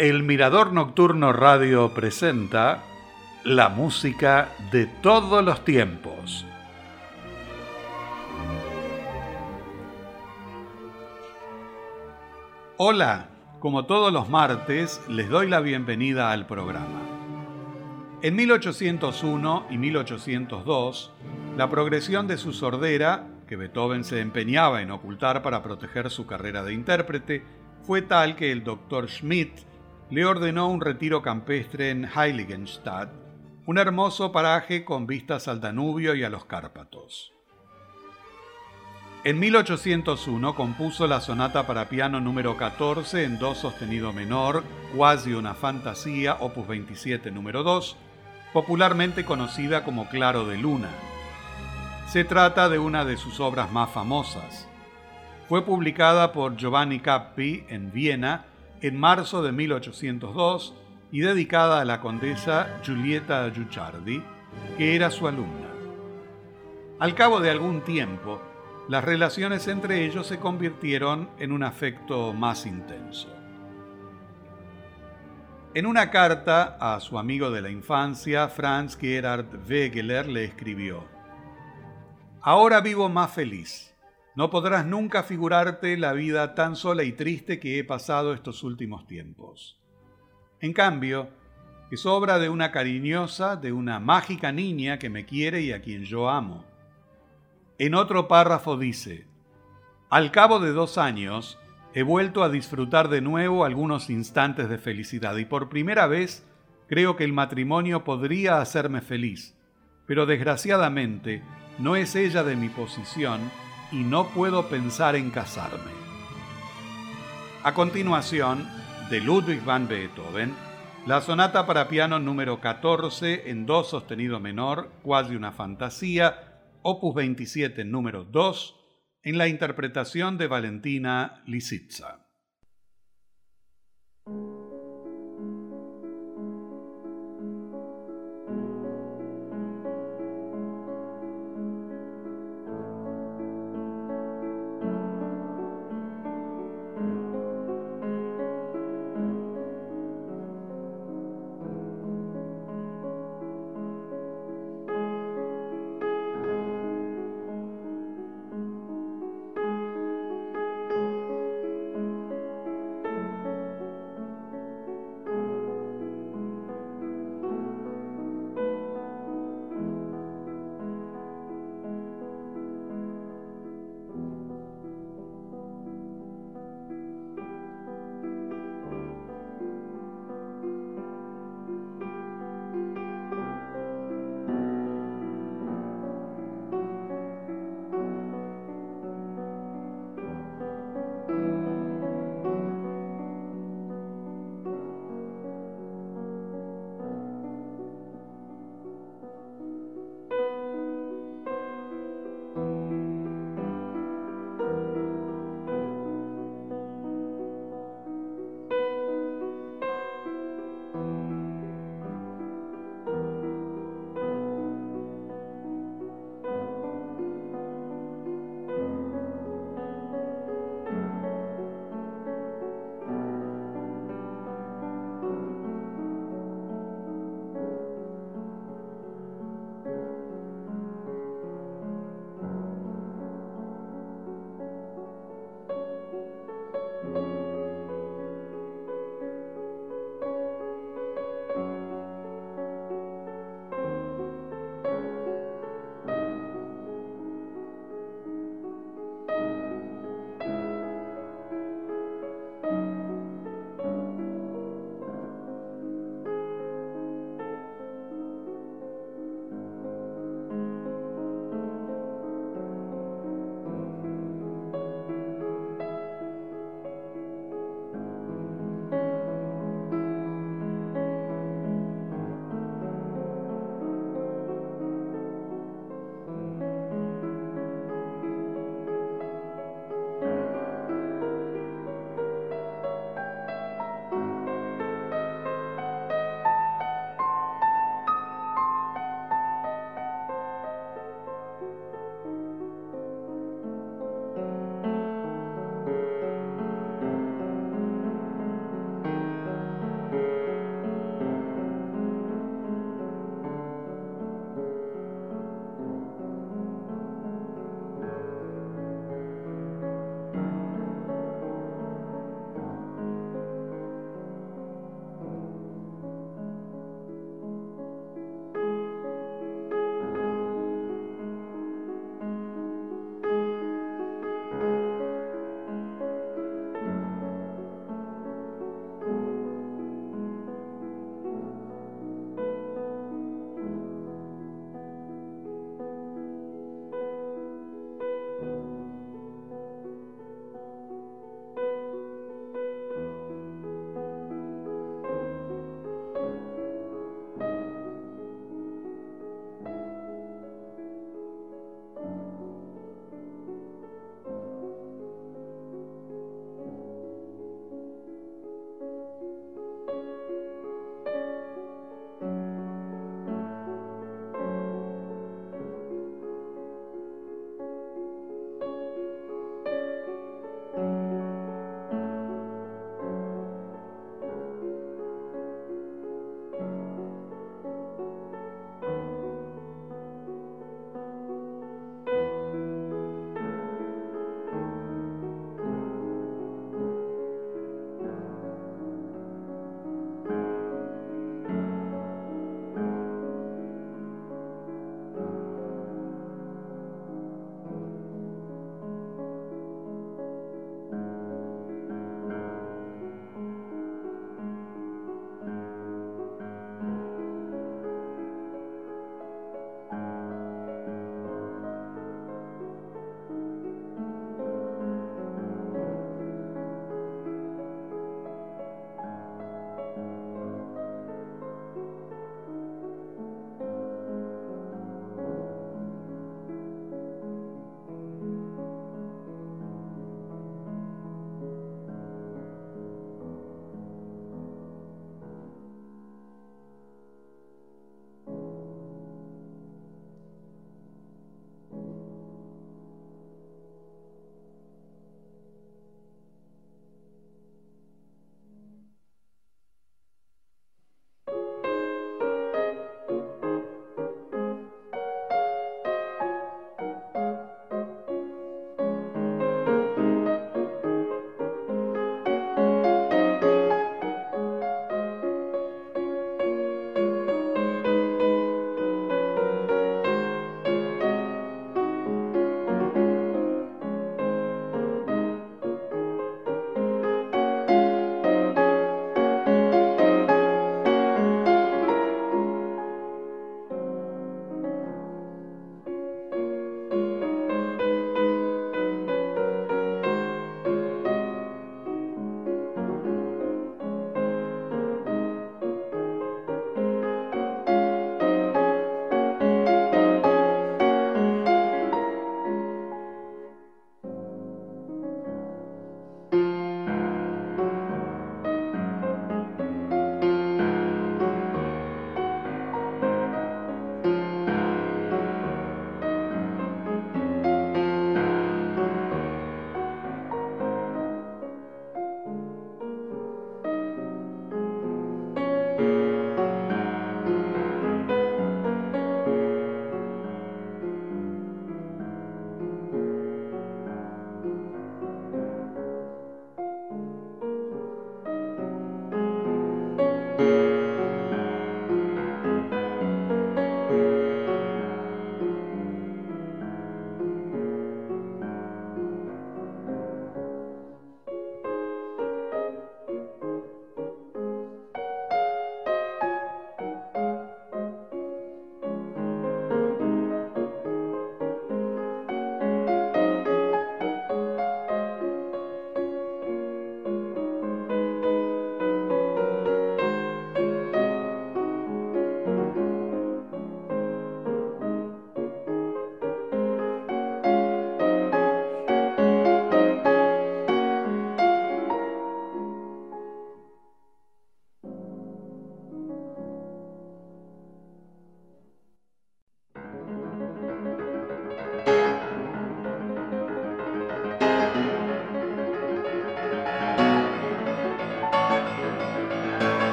El Mirador Nocturno Radio presenta la música de todos los tiempos. Hola, como todos los martes, les doy la bienvenida al programa. En 1801 y 1802, la progresión de su sordera, que Beethoven se empeñaba en ocultar para proteger su carrera de intérprete, fue tal que el doctor Schmidt le ordenó un retiro campestre en Heiligenstadt, un hermoso paraje con vistas al Danubio y a los Cárpatos. En 1801 compuso la sonata para piano número 14 en do sostenido menor, cuasi una fantasía, opus 27 número 2, popularmente conocida como Claro de Luna. Se trata de una de sus obras más famosas. Fue publicada por Giovanni Cappi en Viena en marzo de 1802 y dedicada a la condesa Giulietta Giucciardi, que era su alumna. Al cabo de algún tiempo, las relaciones entre ellos se convirtieron en un afecto más intenso. En una carta a su amigo de la infancia, Franz Gerhard Wegeler le escribió, Ahora vivo más feliz no podrás nunca figurarte la vida tan sola y triste que he pasado estos últimos tiempos. En cambio, es obra de una cariñosa, de una mágica niña que me quiere y a quien yo amo. En otro párrafo dice, al cabo de dos años, he vuelto a disfrutar de nuevo algunos instantes de felicidad y por primera vez creo que el matrimonio podría hacerme feliz, pero desgraciadamente no es ella de mi posición y no puedo pensar en casarme. A continuación, de Ludwig van Beethoven, la sonata para piano número 14 en do sostenido menor, cuasi una fantasía, opus 27 número 2, en la interpretación de Valentina Lisitsa.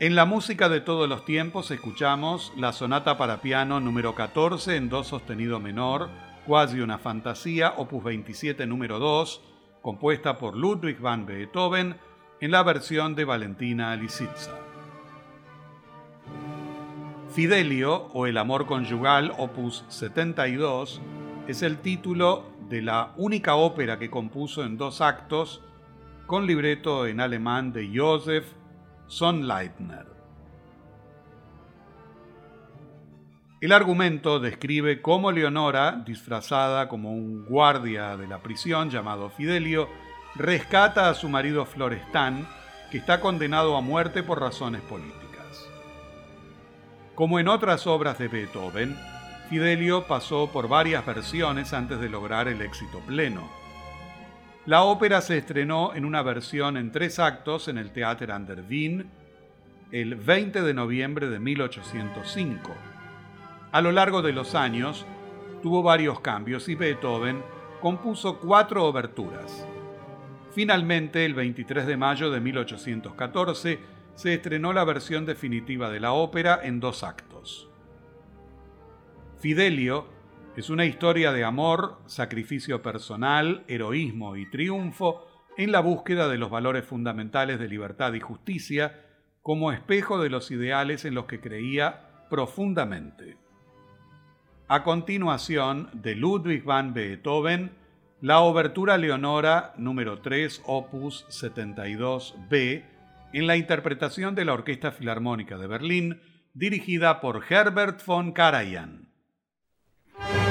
En la música de todos los tiempos escuchamos la sonata para piano número 14 en do sostenido menor, cuasi una fantasía, opus 27 número 2, compuesta por Ludwig van Beethoven en la versión de Valentina Lisitsa. Fidelio o El amor conyugal, opus 72, es el título de la única ópera que compuso en dos actos con libreto en alemán de Josef Sonnleitner. El argumento describe cómo Leonora, disfrazada como un guardia de la prisión llamado Fidelio, rescata a su marido Florestan, que está condenado a muerte por razones políticas. Como en otras obras de Beethoven, Fidelio pasó por varias versiones antes de lograr el éxito pleno. La ópera se estrenó en una versión en tres actos en el Theater an der Wien el 20 de noviembre de 1805. A lo largo de los años, tuvo varios cambios y Beethoven compuso cuatro oberturas. Finalmente, el 23 de mayo de 1814, se estrenó la versión definitiva de la ópera en dos actos. Fidelio es una historia de amor, sacrificio personal, heroísmo y triunfo en la búsqueda de los valores fundamentales de libertad y justicia como espejo de los ideales en los que creía profundamente. A continuación, de Ludwig van Beethoven, la Obertura Leonora número 3, opus 72b, en la interpretación de la Orquesta Filarmónica de Berlín, dirigida por Herbert von Karajan. Bye.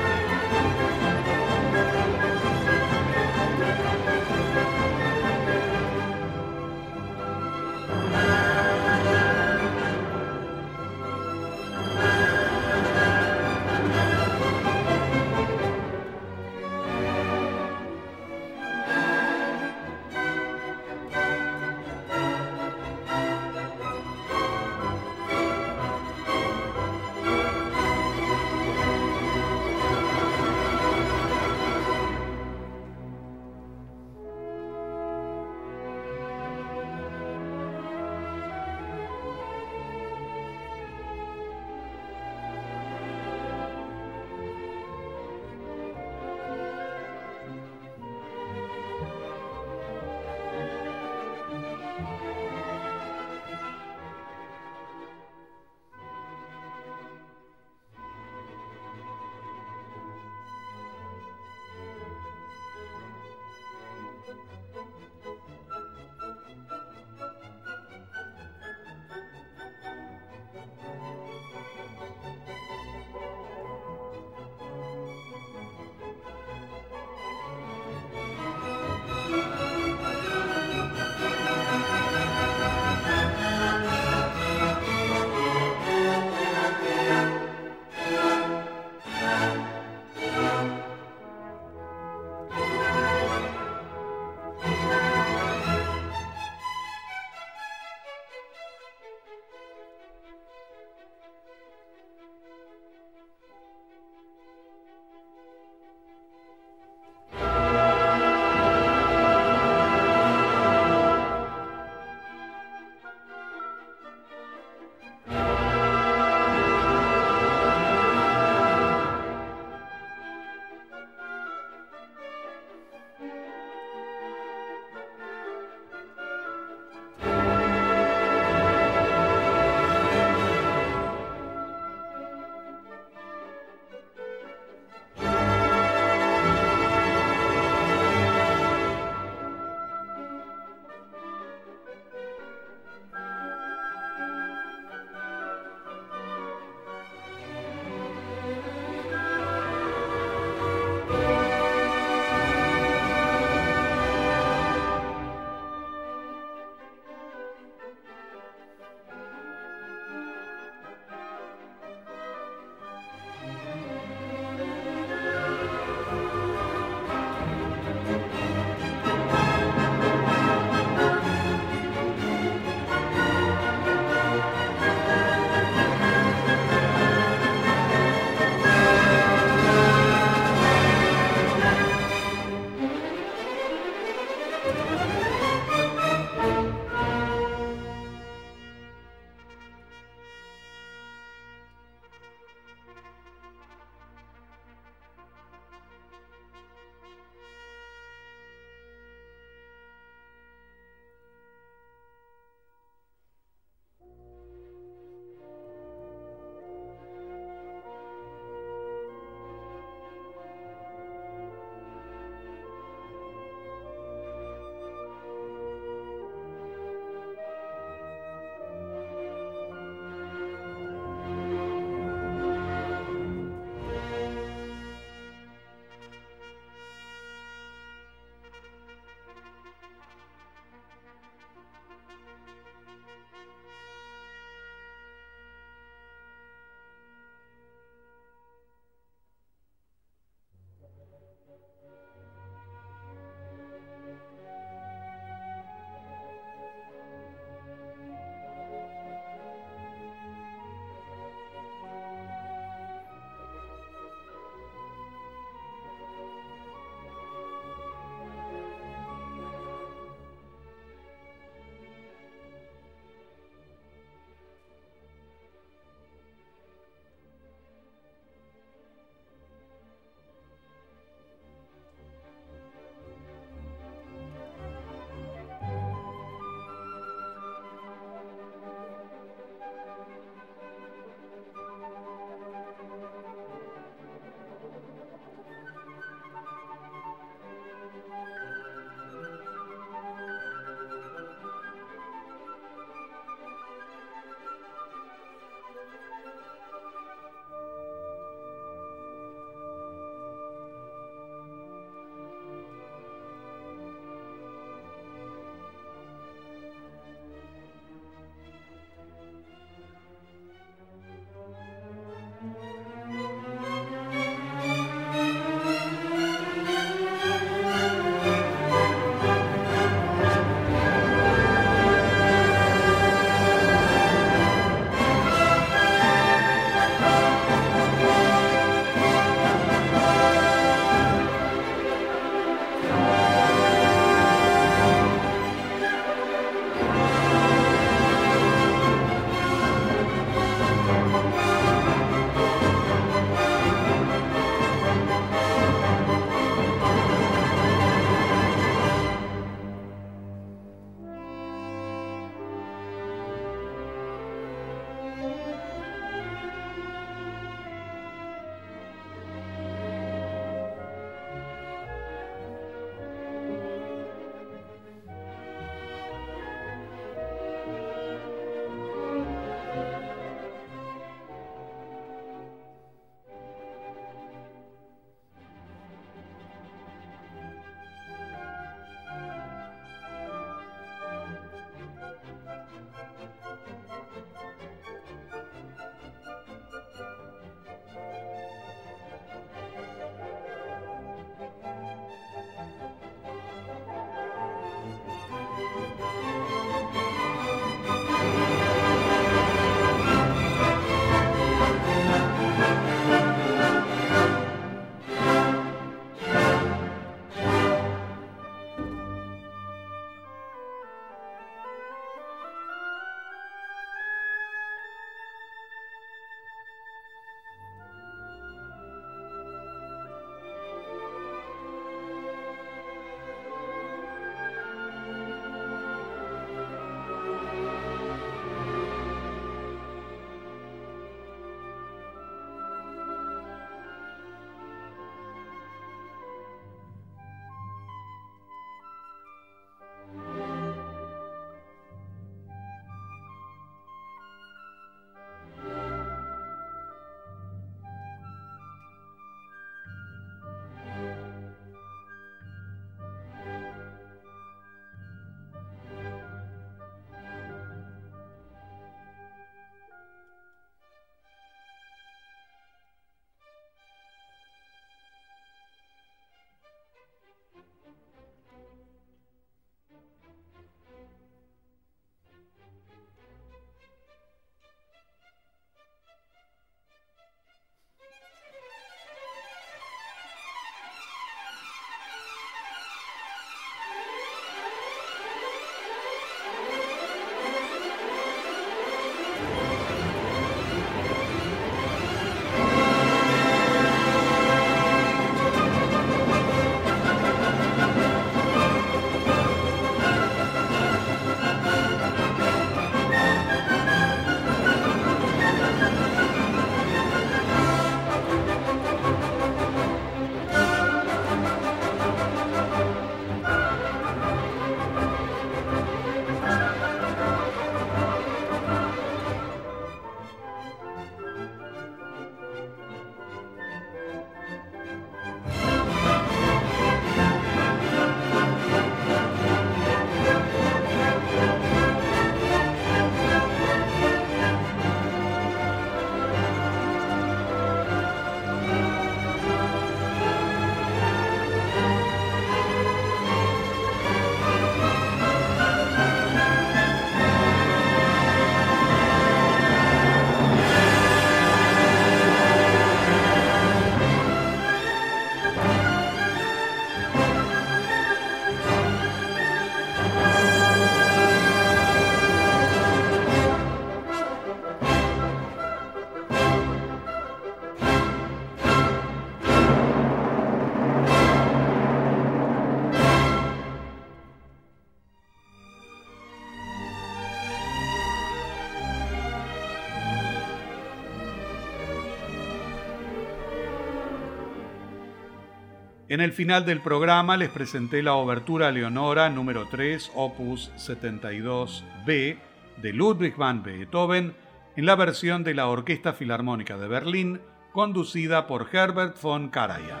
En el final del programa les presenté la obertura Leonora número 3, opus 72b de Ludwig van Beethoven en la versión de la Orquesta Filarmónica de Berlín, conducida por Herbert von Karajan.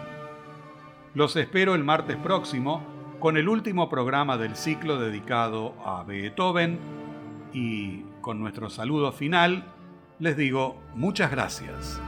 Los espero el martes próximo con el último programa del ciclo dedicado a Beethoven y con nuestro saludo final les digo muchas gracias.